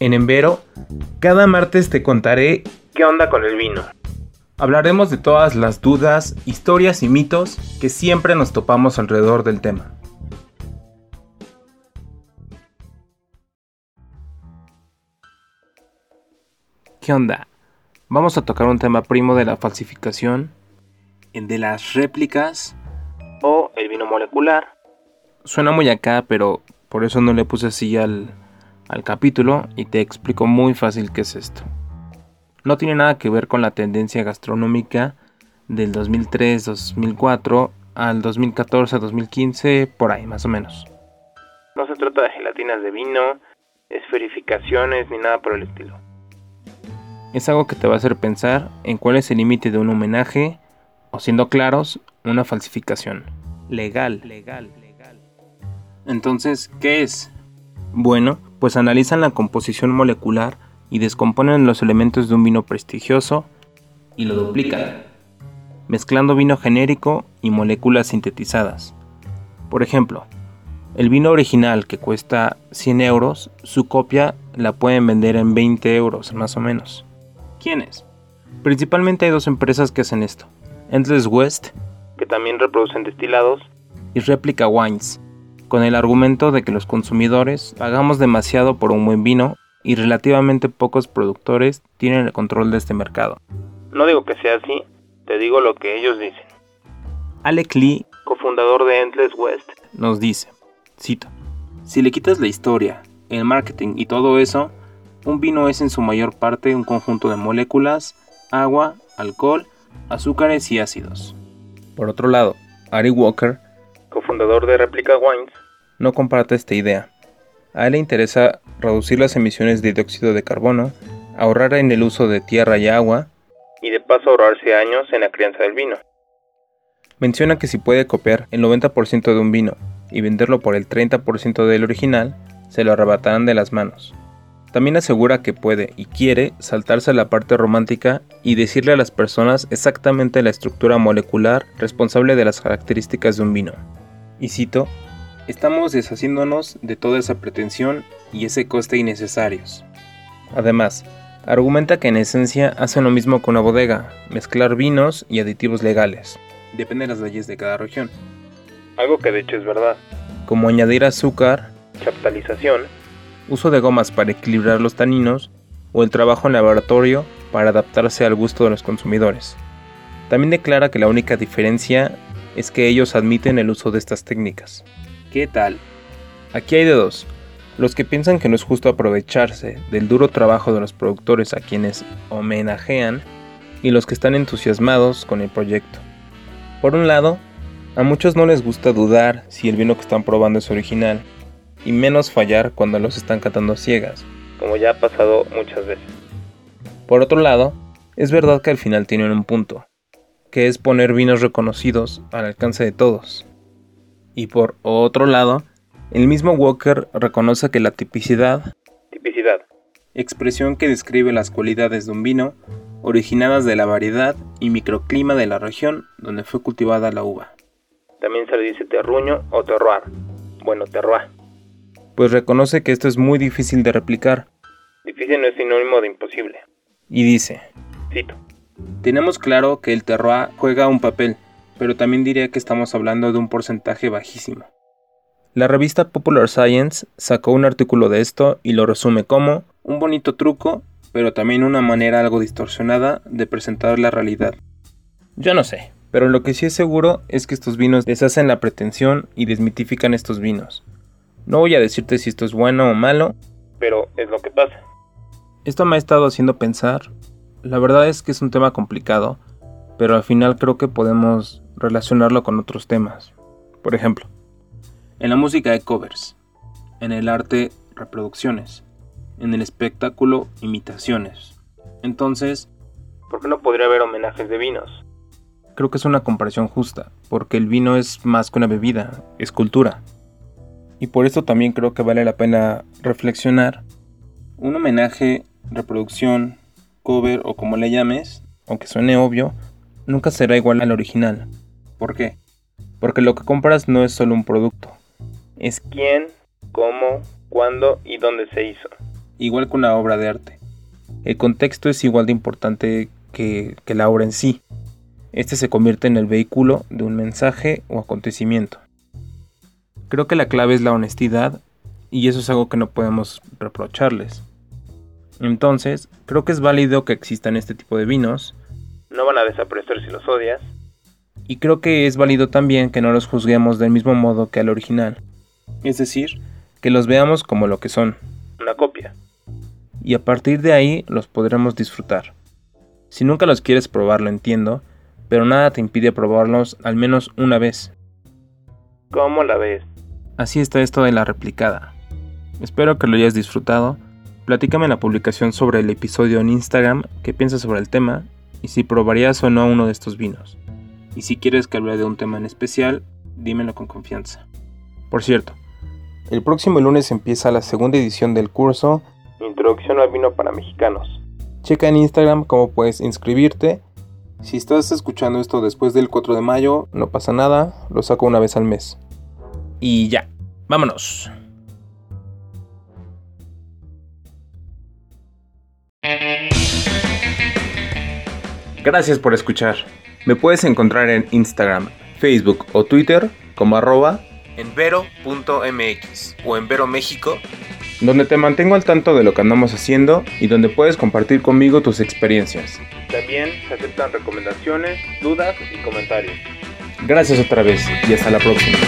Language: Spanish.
En Envero, cada martes te contaré qué onda con el vino. Hablaremos de todas las dudas, historias y mitos que siempre nos topamos alrededor del tema. ¿Qué onda? Vamos a tocar un tema primo de la falsificación, de las réplicas o el vino molecular. Suena muy acá, pero por eso no le puse así al, al capítulo y te explico muy fácil qué es esto. No tiene nada que ver con la tendencia gastronómica del 2003-2004 al 2014-2015, por ahí más o menos. No se trata de gelatinas de vino, esferificaciones ni nada por el estilo. Es algo que te va a hacer pensar en cuál es el límite de un homenaje o siendo claros, una falsificación. Legal. Legal. Legal. Entonces, ¿qué es? Bueno, pues analizan la composición molecular y descomponen los elementos de un vino prestigioso y lo duplican, mezclando vino genérico y moléculas sintetizadas. Por ejemplo, el vino original que cuesta 100 euros, su copia la pueden vender en 20 euros más o menos. ¿Quiénes? Principalmente hay dos empresas que hacen esto. Endless West, que también reproducen destilados, y Replica Wines, con el argumento de que los consumidores pagamos demasiado por un buen vino y relativamente pocos productores tienen el control de este mercado. No digo que sea así, te digo lo que ellos dicen. Alec Lee, cofundador de Endless West, nos dice, cito, si le quitas la historia, el marketing y todo eso, un vino es en su mayor parte un conjunto de moléculas, agua, alcohol, azúcares y ácidos. Por otro lado, Ari Walker, cofundador de Replica Wines, no comparte esta idea. A él le interesa reducir las emisiones de dióxido de carbono, ahorrar en el uso de tierra y agua, y de paso ahorrarse años en la crianza del vino. Menciona que si puede copiar el 90% de un vino y venderlo por el 30% del original, se lo arrebatarán de las manos. También asegura que puede y quiere saltarse la parte romántica y decirle a las personas exactamente la estructura molecular responsable de las características de un vino. Y cito, Estamos deshaciéndonos de toda esa pretensión y ese coste innecesarios. Además, argumenta que en esencia hacen lo mismo con una bodega, mezclar vinos y aditivos legales. Depende de las leyes de cada región. Algo que de hecho es verdad. Como añadir azúcar, chaptalización, uso de gomas para equilibrar los taninos o el trabajo en laboratorio para adaptarse al gusto de los consumidores. También declara que la única diferencia es que ellos admiten el uso de estas técnicas. ¿Qué tal? Aquí hay de dos. Los que piensan que no es justo aprovecharse del duro trabajo de los productores a quienes homenajean y los que están entusiasmados con el proyecto. Por un lado, a muchos no les gusta dudar si el vino que están probando es original, y menos fallar cuando los están catando ciegas, como ya ha pasado muchas veces. Por otro lado, es verdad que al final tienen un punto, que es poner vinos reconocidos al alcance de todos. Y por otro lado, el mismo Walker reconoce que la tipicidad, tipicidad, expresión que describe las cualidades de un vino, originadas de la variedad y microclima de la región donde fue cultivada la uva. También se le dice terruño o terroir. Bueno, terroir. Pues reconoce que esto es muy difícil de replicar. Difícil no es sinónimo de imposible. Y dice, cito, tenemos claro que el terroir juega un papel, pero también diría que estamos hablando de un porcentaje bajísimo. La revista Popular Science sacó un artículo de esto y lo resume como un bonito truco, pero también una manera algo distorsionada de presentar la realidad. Yo no sé, pero lo que sí es seguro es que estos vinos deshacen la pretensión y desmitifican estos vinos. No voy a decirte si esto es bueno o malo, pero es lo que pasa. Esto me ha estado haciendo pensar. La verdad es que es un tema complicado, pero al final creo que podemos relacionarlo con otros temas. Por ejemplo, en la música hay covers, en el arte reproducciones, en el espectáculo imitaciones. Entonces, ¿por qué no podría haber homenajes de vinos? Creo que es una comparación justa, porque el vino es más que una bebida, es cultura. Y por eso también creo que vale la pena reflexionar. Un homenaje, reproducción, cover o como le llames, aunque suene obvio, nunca será igual al original. ¿Por qué? Porque lo que compras no es solo un producto, es quién, cómo, cuándo y dónde se hizo. Igual que una obra de arte. El contexto es igual de importante que, que la obra en sí. Este se convierte en el vehículo de un mensaje o acontecimiento. Creo que la clave es la honestidad y eso es algo que no podemos reprocharles. Entonces, creo que es válido que existan este tipo de vinos. No van a desaparecer si los odias. Y creo que es válido también que no los juzguemos del mismo modo que al original. Es decir, que los veamos como lo que son. Una copia. Y a partir de ahí los podremos disfrutar. Si nunca los quieres probar, lo entiendo, pero nada te impide probarlos al menos una vez. ¿Cómo la ves? Así está esto de la replicada. Espero que lo hayas disfrutado. Platícame en la publicación sobre el episodio en Instagram qué piensas sobre el tema y si probarías o no uno de estos vinos. Y si quieres que hable de un tema en especial, dímelo con confianza. Por cierto, el próximo lunes empieza la segunda edición del curso Introducción al vino para mexicanos. Checa en Instagram cómo puedes inscribirte. Si estás escuchando esto después del 4 de mayo, no pasa nada, lo saco una vez al mes. Y ya, vámonos. Gracias por escuchar. Me puedes encontrar en Instagram, Facebook o Twitter como arroba envero.mx o envero México, donde te mantengo al tanto de lo que andamos haciendo y donde puedes compartir conmigo tus experiencias. También se aceptan recomendaciones, dudas y comentarios. Gracias otra vez y hasta la próxima.